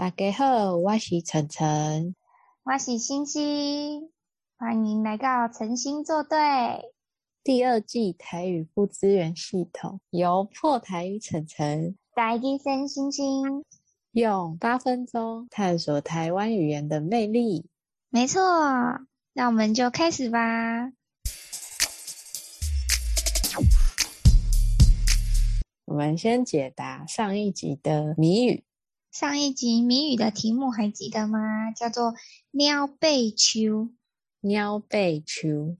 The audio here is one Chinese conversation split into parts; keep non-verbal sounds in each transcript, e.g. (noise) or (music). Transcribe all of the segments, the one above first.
大家好，我是晨晨，我是星星，欢迎来到晨星作对第二季台语不资源系统，由破台语晨晨带给森星星，用八分钟探索台湾语言的魅力。没错，那我们就开始吧。我们先解答上一集的谜语。上一集谜语的题目还记得吗？叫做“鸟背秋”。鸟背秋，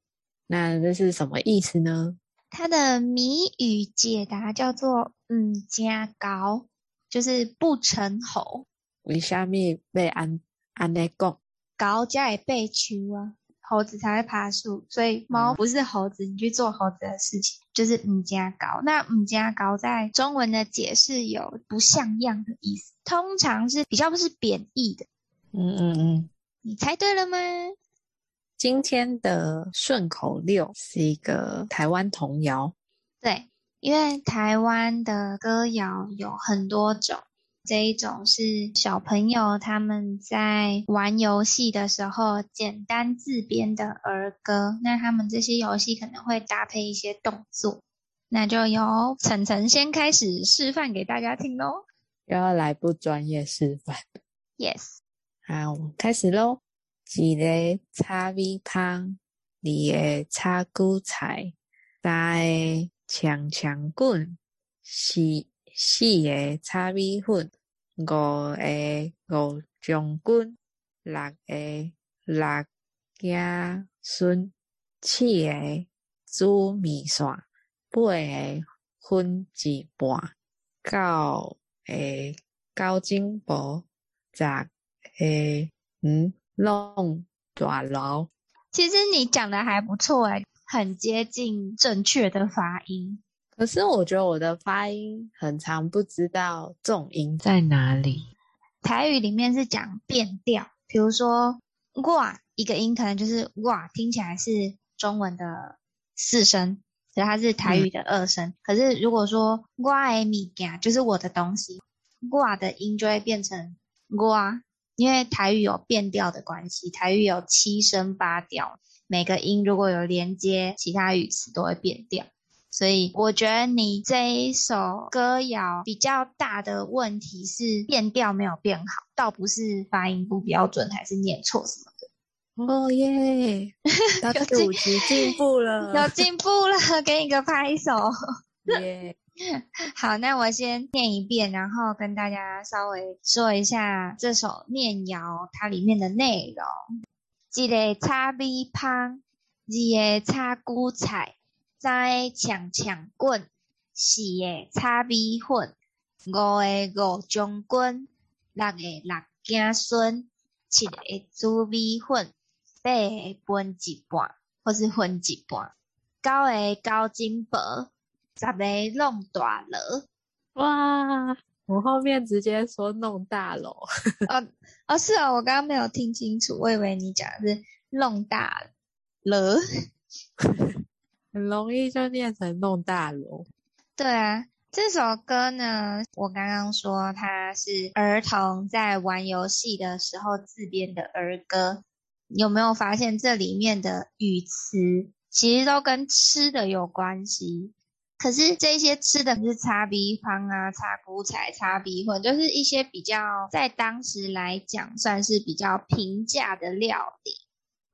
那这是什么意思呢？它的谜语解答叫做“嗯加高”，就是不成猴。为什么被安安内讲？高加也背秋啊。猴子才会爬树，所以猫不是猴子，你去做猴子的事情就是唔加高。那唔加高在中文的解释有不像样的意思，通常是比较不是贬义的。嗯嗯嗯，你猜对了吗？今天的顺口溜是一个台湾童谣。对，因为台湾的歌谣有很多种。这一种是小朋友他们在玩游戏的时候简单自编的儿歌，那他们这些游戏可能会搭配一些动作，那就由晨晨先开始示范给大家听喽。又要来不专业示范？Yes。好，我们开始喽。一个炒米香，二个炒韭菜，三个强强棍，四四个炒米粉。五个五将军，六个六子孙，七个煮面线，八个分一半，九个交金宝，十个嗯弄大楼。其实你讲的还不错诶，很接近正确的发音。可是我觉得我的发音很常不知道重音在哪里。台语里面是讲变调，比如说“哇”一个音可能就是“哇”，听起来是中文的四声，可是它是台语的二声。嗯、可是如果说“我的物件”，就是我的东西，“哇”的音就会变成“哇”，因为台语有变调的关系，台语有七声八调，每个音如果有连接其他语词都会变调。所以我觉得你这一首歌谣比较大的问题是变调没有变好，倒不是发音不标准还是念错什么的。哦耶！到 (laughs) 第五集进步了，有进步了，给你个拍手。(laughs) 耶！好，那我先念一遍，然后跟大家稍微说一下这首念谣它里面的内容。一个炒米香，二个炒韭菜。三个强强棍，四个炒米粉，五个五将军，六个六子孙，七个煮米粉，八个分一半，或是分一半，九个交金宝，十个弄大楼。哇！我后面直接说弄大楼。哦哦，是啊、哦，我刚刚没有听清楚，我以为你讲的是弄大楼。很容易就念成弄大楼。对啊，这首歌呢，我刚刚说它是儿童在玩游戏的时候自编的儿歌。有没有发现这里面的语词其实都跟吃的有关系？可是这些吃的是擦鼻方啊、炒韭菜、炒米粉，就是一些比较在当时来讲算是比较平价的料理。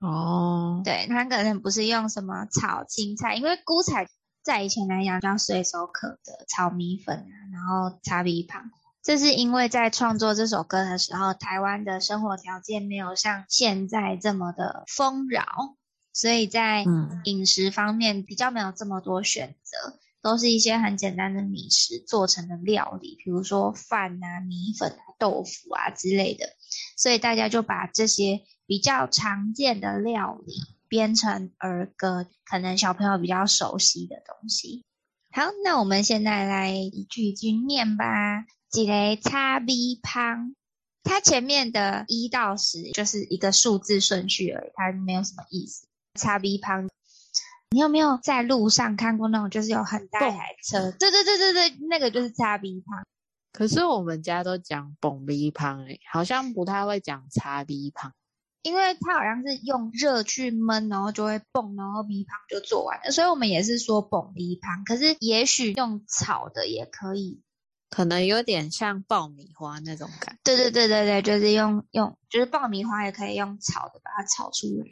哦，对，他可能不是用什么炒青菜，因为菇菜在以前来讲叫随手可得，炒米粉啊，然后炒米旁。这是因为在创作这首歌的时候，台湾的生活条件没有像现在这么的丰饶，所以在饮食方面比较没有这么多选择，都是一些很简单的米食做成的料理，比如说饭啊、米粉啊、豆腐啊之类的，所以大家就把这些。比较常见的料理编成儿歌，可能小朋友比较熟悉的东西。好，那我们现在来一句一句念吧。一个炒米香，它前面的一到十就是一个数字顺序而已，它没有什么意思。炒米香，你有没有在路上看过那种就是有很大一台车？对对对对对，那个就是炒米香。可是我们家都讲蹦鼻旁诶，好像不太会讲茶米香，因为它好像是用热去焖，然后就会蹦，然后鼻旁就做完了，所以我们也是说蹦鼻旁。可是也许用炒的也可以，可能有点像爆米花那种感觉。对对对对对，就是用用，就是爆米花也可以用炒的把它炒出来。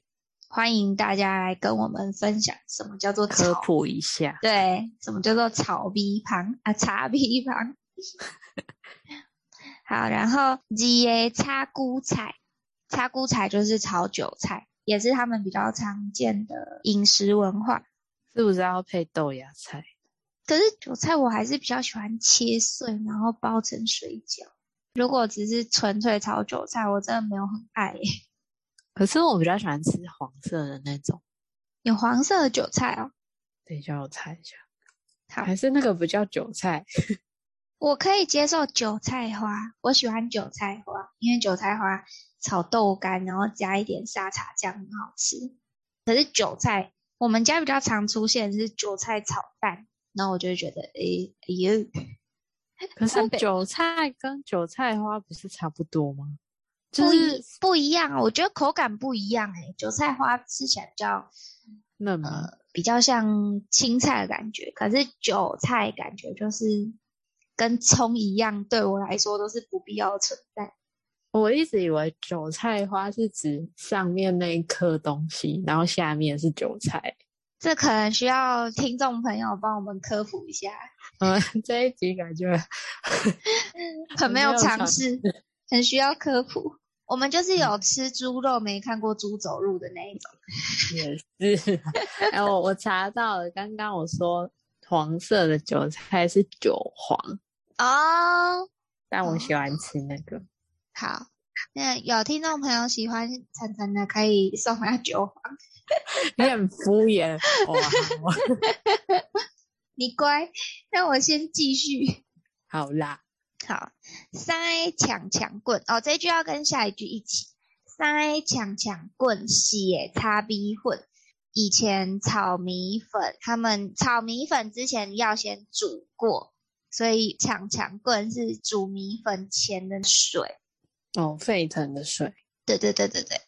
欢迎大家来跟我们分享什么叫做，科普一下，对，什么叫做炒米香啊？(laughs) 茶米香。好，然后 G A 炒韭菜，炒韭菜就是炒韭菜，也是他们比较常见的饮食文化。是不是要配豆芽菜？可是韭菜我还是比较喜欢切碎，然后包成水饺。如果只是纯粹炒韭菜，我真的没有很爱。可是我比较喜欢吃黄色的那种，有黄色的韭菜哦。等一下我猜一下，好，还是那个不叫韭菜。(laughs) 我可以接受韭菜花，我喜欢韭菜花，因为韭菜花炒豆干，然后加一点沙茶酱，很好吃。可是韭菜，我们家比较常出现的是韭菜炒蛋，然后我就会觉得，哎哎呦。可是韭菜跟韭菜花不是差不多吗？就是不一样，我觉得口感不一样。哎，韭菜花吃起来比较嫩吗？呃，比较像青菜的感觉，可是韭菜感觉就是。跟葱一样，对我来说都是不必要的存在。我一直以为韭菜花是指上面那一颗东西，然后下面是韭菜。这可能需要听众朋友帮我们科普一下。(laughs) 嗯，这一集感觉 (laughs) 很没有常识，很需要科普。我们就是有吃猪肉没看过猪走路的那一种。(laughs) 也是。(laughs) 哎，我我查到了，刚刚我说黄色的韭菜是韭黄。哦，oh, 但我喜欢吃那个。好，那有听众朋友喜欢晨晨的，可以送他韭黄。(laughs) 你很敷衍，哇！你乖，那我先继续。好啦，好，三抢抢棍哦，这一句要跟下一句一起。三抢抢棍，血擦逼混。以前炒米粉，他们炒米粉之前要先煮过。所以抢抢棍是煮米粉前的水哦，沸腾的水。对对对对对，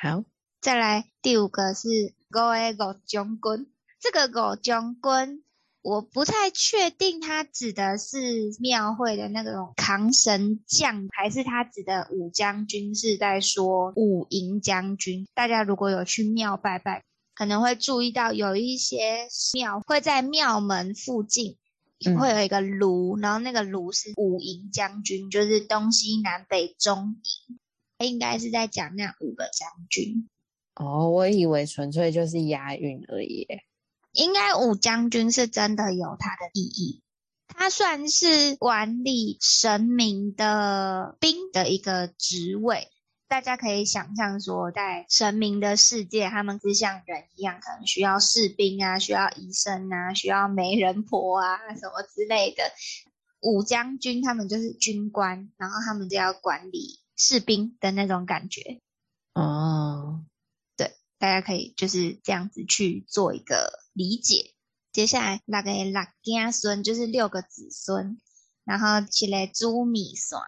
好，再来第五个是五个五将军。这个五将军我不太确定，他指的是庙会的那种扛神将，还是他指的武将军是在说武营将军？大家如果有去庙拜拜，可能会注意到有一些庙会在庙门附近。会有一个炉，然后那个炉是五营将军，就是东西南北中营，应该是在讲那五个将军。哦，我以为纯粹就是押韵而已。应该武将军是真的有他的意义，他算是管理神明的兵的一个职位。大家可以想象说，在神明的世界，他们是像人一样，可能需要士兵啊，需要医生啊，需要媒人婆啊，什么之类的。武将军他们就是军官，然后他们就要管理士兵的那种感觉。哦，对，大家可以就是这样子去做一个理解。接下来那个六家孙就是六个子孙，然后起来煮米线，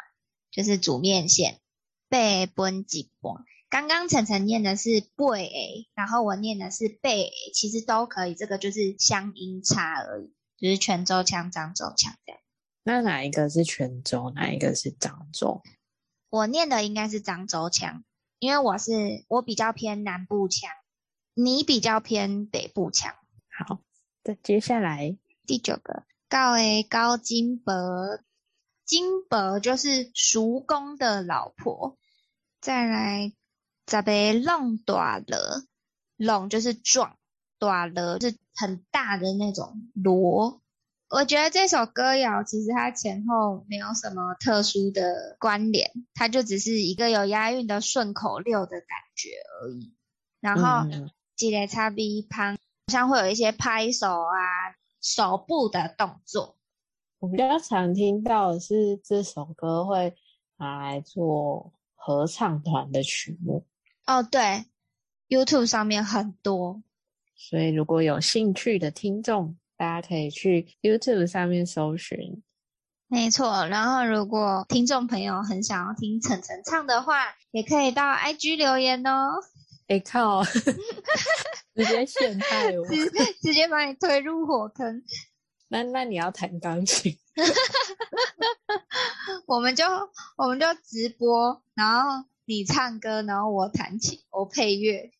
就是煮面线。背分一半，刚刚晨晨念的是八个，然后我念的是八个，其实都可以，这个就是乡音差而已，就是泉州腔、漳州腔这样。那哪一个是泉州，哪一个是漳州？我念的应该是漳州腔，因为我是我比较偏南部腔，你比较偏北部腔。好，再接下来第九个，告诶高金伯，金伯就是叔公的老婆。再来，咋被弄大了？弄就是壮，大了是很大的那种锣。我觉得这首歌谣其实它前后没有什么特殊的关联，它就只是一个有押韵的顺口溜的感觉而已。然后，记得擦鼻旁，好像会有一些拍手啊、手部的动作。我比较常听到的是这首歌会拿来做。合唱团的曲目哦，对，YouTube 上面很多，所以如果有兴趣的听众，大家可以去 YouTube 上面搜寻没错，然后如果听众朋友很想要听晨晨唱的话，也可以到 IG 留言哦。哎靠！(laughs) 直接陷害我，直直接把你推入火坑。那那你要弹钢琴？(laughs) (laughs) 我们就我们就直播，然后你唱歌，然后我弹琴，我配乐。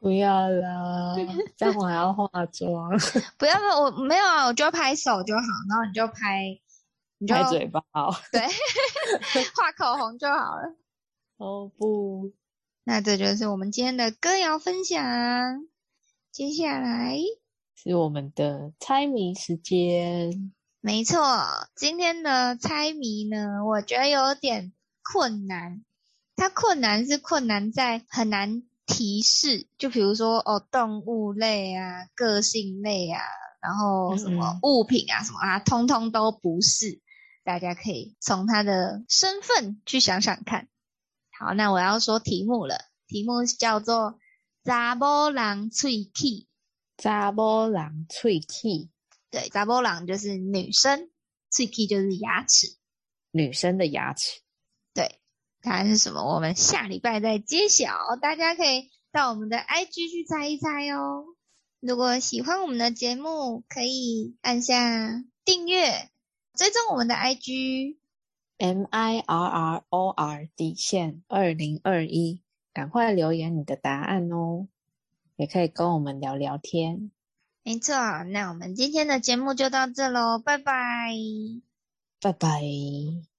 不要啦，这样我还要化妆。(laughs) 不要不要，我没有啊，我就拍手就好，然后你就拍，你就拍嘴巴，对，画口红就好了。哦不，那这就是我们今天的歌谣分享。接下来是我们的猜谜时间。没错，今天的猜谜呢，我觉得有点困难。它困难是困难在很难提示，就比如说哦，动物类啊，个性类啊，然后什么物品啊，什么啊，通通都不是。大家可以从他的身份去想想看。好，那我要说题目了，题目叫做。查某人喙齿，查某人喙齿，对，查某人就是女生，喙齿就是牙齿，女生的牙齿。对，答案是什么？我们下礼拜再揭晓，大家可以到我们的 IG 去猜一猜哦。如果喜欢我们的节目，可以按下订阅，追踪我们的 IG M I R R O R 底线二零二一。赶快留言你的答案哦，也可以跟我们聊聊天。没错，那我们今天的节目就到这喽，拜拜，拜拜。